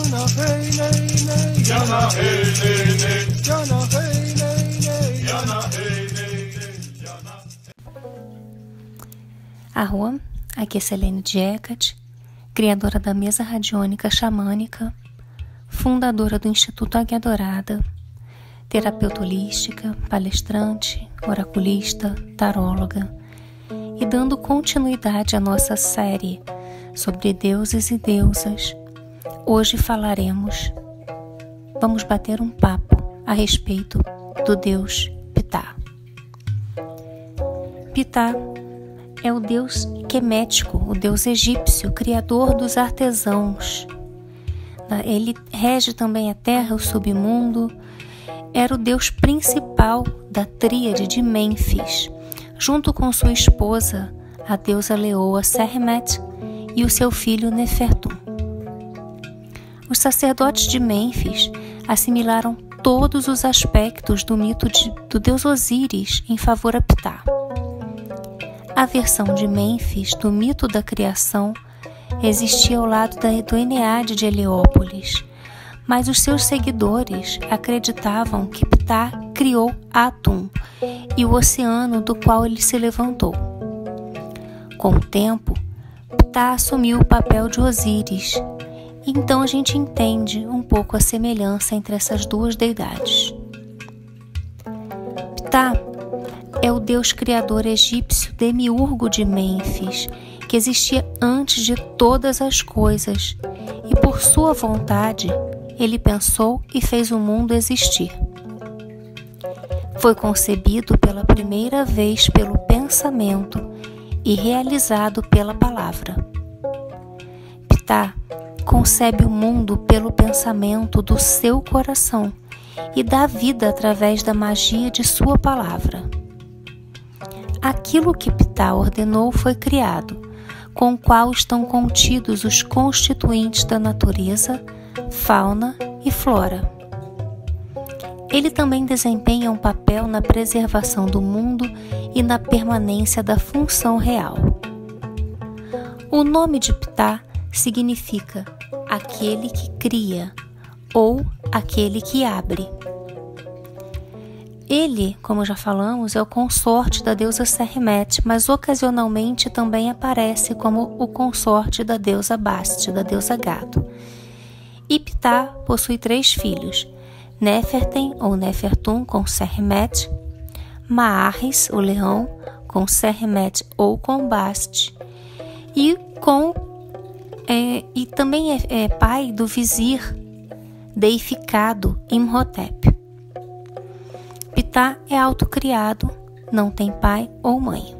Yana hey nay nay. Yana hey nay nay. Yana hey nay nay. Yana hey nay nay. Yana. Arroa, aqui é Selene Diecat, criadora da mesa radiônica xamânica, fundadora do Instituto Águia Dourada, terapeuta holística, palestrante, oraculista, taróloga, e dando continuidade à nossa série sobre deuses e deusas, hoje falaremos, vamos bater um papo a respeito do deus Ptah. Ptah é o deus quemético, o deus egípcio, criador dos artesãos. Ele rege também a terra, o submundo. Era o deus principal da tríade de Mênfis, junto com sua esposa, a deusa leoa Sermet, e o seu filho Nefertum. Sacerdotes de Mênfis assimilaram todos os aspectos do mito de, do deus Osíris em favor a Ptah. A versão de Mênfis do mito da criação existia ao lado da, do Eneade de Heliópolis, mas os seus seguidores acreditavam que Ptah criou Atum e o oceano do qual ele se levantou. Com o tempo, Ptah assumiu o papel de Osíris, então a gente entende um pouco a semelhança entre essas duas deidades. Ptah é o deus criador egípcio demiurgo de Mênfis, que existia antes de todas as coisas, e por sua vontade ele pensou e fez o mundo existir. Foi concebido pela primeira vez pelo pensamento e realizado pela palavra. Ptah concebe o mundo pelo pensamento do seu coração e dá vida através da magia de sua palavra. Aquilo que Ptah ordenou foi criado, com o qual estão contidos os constituintes da natureza, fauna e flora. Ele também desempenha um papel na preservação do mundo e na permanência da função real. O nome de Ptah significa aquele que cria ou aquele que abre. Ele, como já falamos, é o consorte da deusa Sermet, mas ocasionalmente também aparece como o consorte da deusa Bast, da deusa Gado. Ptah possui três filhos, Nefertem ou Nefertum com Sermet, Maarres, o leão, com Sermet ou com Bast, e com e também é, é, pai do vizir deificado Imhotep. Ptah é autocriado, não tem pai ou mãe.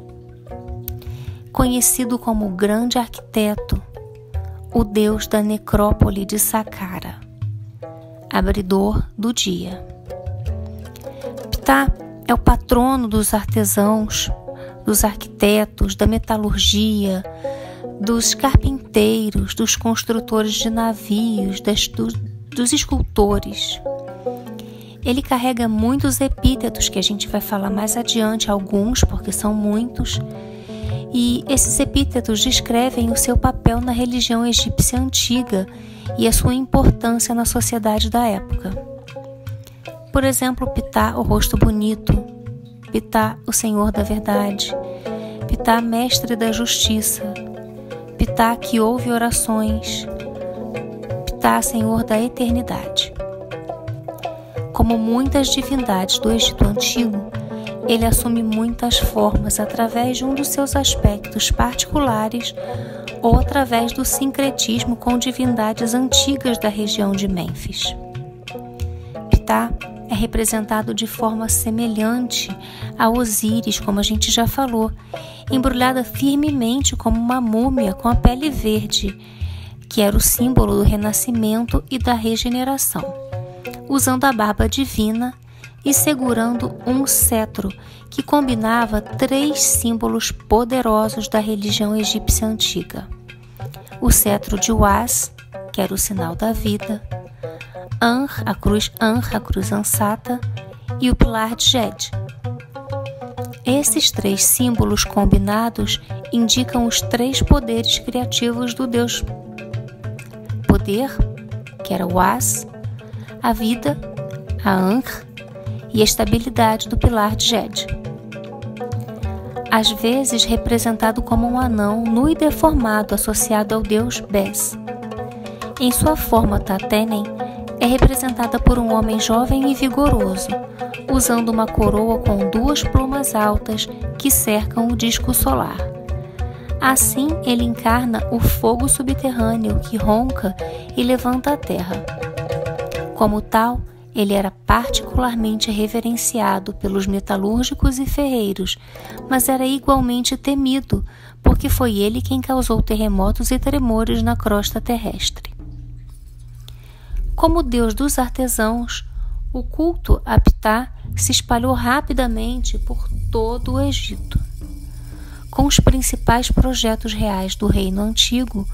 Conhecido como o grande arquiteto, o deus da necrópole de Saqqara abridor do dia. Ptah é o patrono dos artesãos, dos arquitetos, da metalurgia, dos carpinteiros, dos construtores de navios, das, do, dos escultores. Ele carrega muitos epítetos que a gente vai falar mais adiante, alguns, porque são muitos, e esses epítetos descrevem o seu papel na religião egípcia antiga e a sua importância na sociedade da época. Por exemplo, Ptah, o rosto bonito, Ptah, o Senhor da verdade, Ptah, mestre da justiça, Ptah, que ouve orações, Ptah, Senhor da eternidade. Como muitas divindades do Egito Antigo, ele assume muitas formas através de um dos seus aspectos particulares ou através do sincretismo com divindades antigas da região de Mênfis. Ptah é representado de forma semelhante a Osíris, como a gente já falou, embrulhada firmemente como uma múmia com a pele verde, que era o símbolo do renascimento e da regeneração, usando a barba divina e segurando um cetro que combinava três símbolos poderosos da religião egípcia antiga: o cetro de Uas, que era o sinal da vida, An, a cruz An, a cruz ansata, e o pilar de Jed. Esses três símbolos combinados indicam os três poderes criativos do Deus. Poder que era o As, a vida, a Ankh e a estabilidade do pilar de Jed. Às vezes representado como um anão nu e deformado associado ao deus Bes. Em sua forma Tatenen, é representada por um homem jovem e vigoroso, usando uma coroa com duas plumas altas que cercam o disco solar. Assim, ele encarna o fogo subterrâneo que ronca e levanta a terra. Como tal, ele era particularmente reverenciado pelos metalúrgicos e ferreiros, mas era igualmente temido, porque foi ele quem causou terremotos e tremores na crosta terrestre. Como deus dos artesãos, o culto a Ptah se espalhou rapidamente por todo o Egito. Com os principais projetos reais do reino antigo,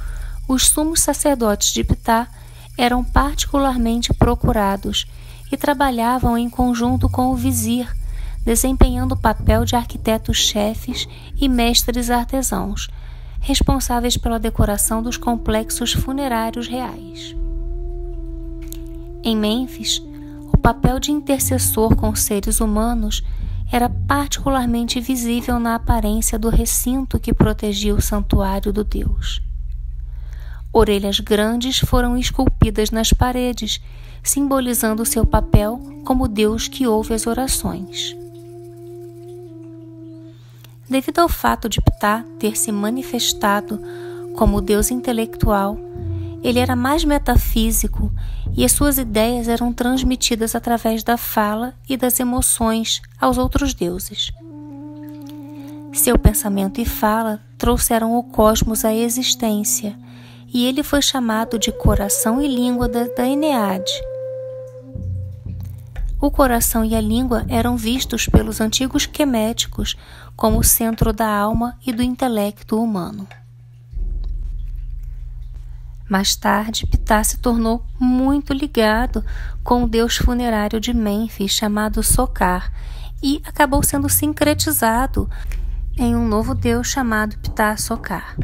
os sumos sacerdotes de Ptah eram particularmente procurados e trabalhavam em conjunto com o vizir, desempenhando o papel de arquitetos-chefes e mestres artesãos, responsáveis pela decoração dos complexos funerários reais. Em Mênfis, o papel de intercessor com seres humanos era particularmente visível na aparência do recinto que protegia o santuário do Deus. Orelhas grandes foram esculpidas nas paredes, simbolizando seu papel como Deus que ouve as orações. Devido ao fato de Ptah ter se manifestado como Deus intelectual, ele era mais metafísico e as suas ideias eram transmitidas através da fala e das emoções aos outros deuses. Seu pensamento e fala trouxeram o cosmos à existência e ele foi chamado de coração e língua da, da Eneade. O coração e a língua eram vistos pelos antigos queméticos como o centro da alma e do intelecto humano. Mais tarde, Ptah se tornou muito ligado com o deus funerário de Mênfis chamado Sokar e acabou sendo sincretizado em um novo deus chamado Ptah Sokar.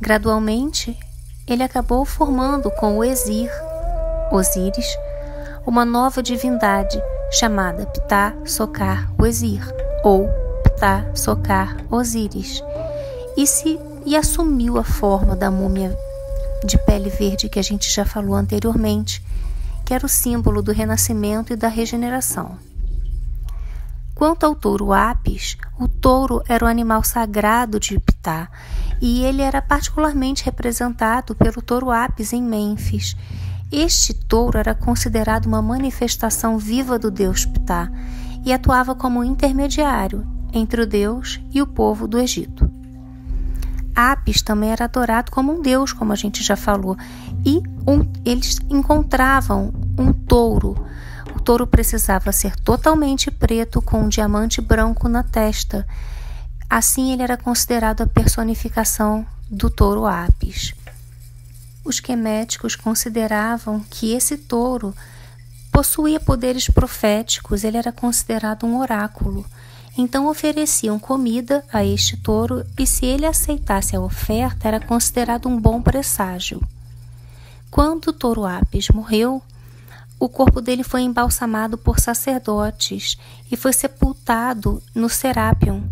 Gradualmente, ele acabou formando com o Exir, Osíris, uma nova divindade chamada Ptah Sokar Osir ou Ptah Sokar Osíris e se e assumiu a forma da múmia de pele verde que a gente já falou anteriormente, que era o símbolo do renascimento e da regeneração. Quanto ao touro Apis, o touro era o animal sagrado de Ptah e ele era particularmente representado pelo touro Apis em Mênfis. Este touro era considerado uma manifestação viva do deus Ptah e atuava como intermediário entre o deus e o povo do Egito. Apis também era adorado como um deus, como a gente já falou, e um, eles encontravam um touro. O touro precisava ser totalmente preto com um diamante branco na testa. Assim, ele era considerado a personificação do touro Apis. Os queméticos consideravam que esse touro possuía poderes proféticos, ele era considerado um oráculo. Então ofereciam comida a este touro e, se ele aceitasse a oferta, era considerado um bom presságio. Quando o touro Apis morreu, o corpo dele foi embalsamado por sacerdotes e foi sepultado no Serapion,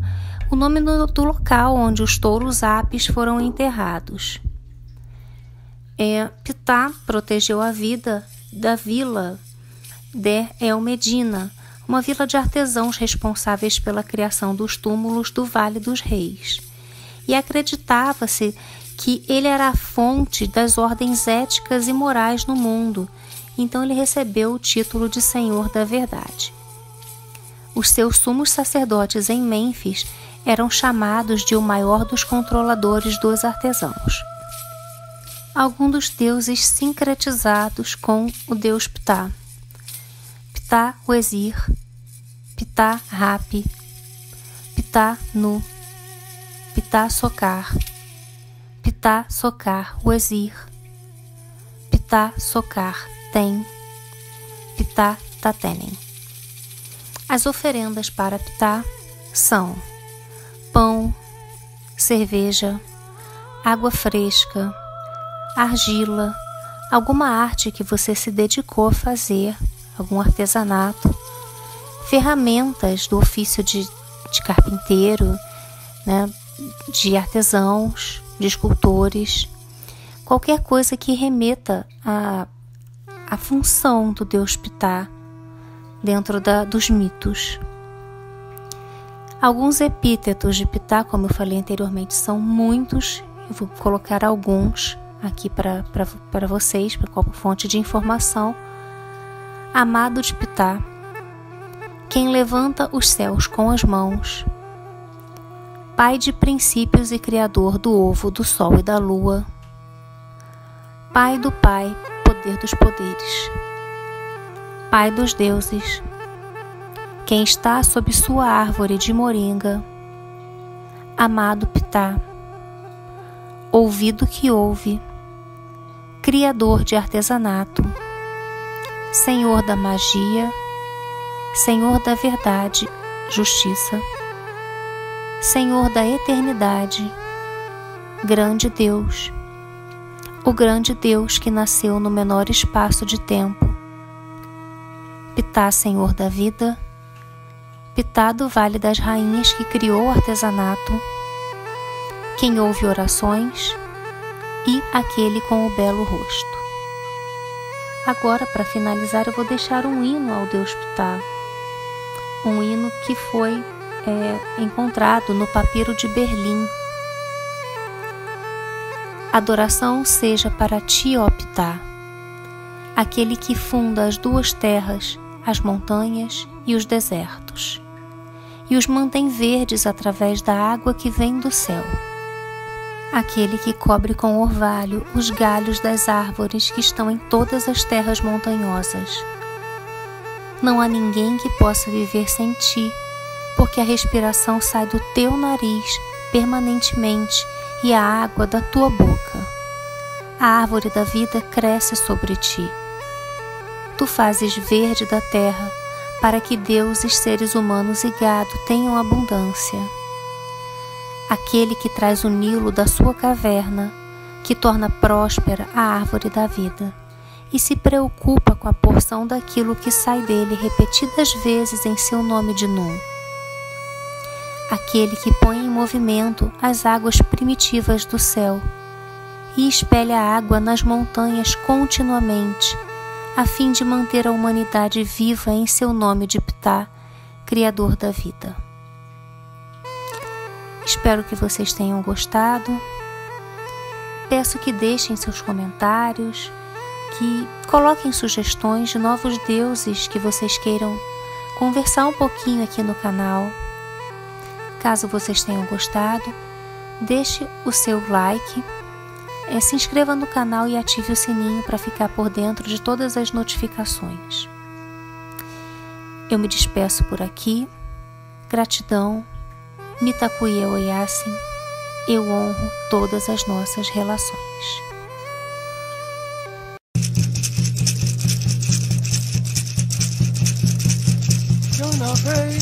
o nome do, do local onde os touros Apis foram enterrados. É, Pitá protegeu a vida da vila de El Medina, uma vila de artesãos responsáveis pela criação dos túmulos do Vale dos Reis. E acreditava-se que ele era a fonte das ordens éticas e morais no mundo, então ele recebeu o título de Senhor da Verdade. Os seus sumos sacerdotes em Mênfis eram chamados de o maior dos controladores dos artesãos. Alguns dos deuses sincretizados com o deus Ptah. Ptah Wezir, Ptah Rapi, Ptah Nu, Ptah Sokar, Ptah Sokar Wezir, Ptah Sokar Tem, Ptah Tatenen. As oferendas para Ptah são pão, cerveja, água fresca, argila, alguma arte que você se dedicou a fazer, algum artesanato, ferramentas do ofício de, de carpinteiro, né, de artesãos, de escultores, qualquer coisa que remeta a, a função do Deus Ptah dentro da, dos mitos. Alguns epítetos de Ptah, como eu falei anteriormente, são muitos. Eu vou colocar alguns aqui para vocês, como fonte de informação. Amado de Ptah, quem levanta os céus com as mãos, Pai de princípios e Criador do ovo, do sol e da lua, Pai do Pai, poder dos poderes, Pai dos deuses, quem está sob sua árvore de moringa, amado Pitá, ouvido que ouve, Criador de artesanato, Senhor da magia, Senhor da verdade, justiça, Senhor da eternidade, grande Deus, o grande Deus que nasceu no menor espaço de tempo, Pitá, Senhor da vida, Pitá do Vale das Rainhas que criou o artesanato, quem ouve orações e aquele com o belo rosto. Agora, para finalizar, eu vou deixar um hino ao Deus Pitá, um hino que foi é, encontrado no papiro de Berlim. Adoração seja para ti, ó Pitá, aquele que funda as duas terras, as montanhas e os desertos, e os mantém verdes através da água que vem do céu. Aquele que cobre com orvalho os galhos das árvores que estão em todas as terras montanhosas. Não há ninguém que possa viver sem ti, porque a respiração sai do teu nariz permanentemente e a água da tua boca. A árvore da vida cresce sobre ti. Tu fazes verde da terra para que deuses, seres humanos e gado tenham abundância. Aquele que traz o Nilo da sua caverna, que torna próspera a árvore da vida e se preocupa com a porção daquilo que sai dele repetidas vezes em seu nome de Num aquele que põe em movimento as águas primitivas do céu e espelha a água nas montanhas continuamente, a fim de manter a humanidade viva em seu nome de Ptah, Criador da vida. Espero que vocês tenham gostado. Peço que deixem seus comentários, que coloquem sugestões de novos deuses que vocês queiram conversar um pouquinho aqui no canal. Caso vocês tenham gostado, deixe o seu like, é, se inscreva no canal e ative o sininho para ficar por dentro de todas as notificações. Eu me despeço por aqui. Gratidão. Mitakuye Oyasin. Eu honro todas as nossas relações. Jana hey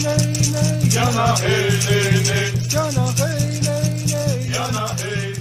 hey nay Jana hey nay nay Jana hey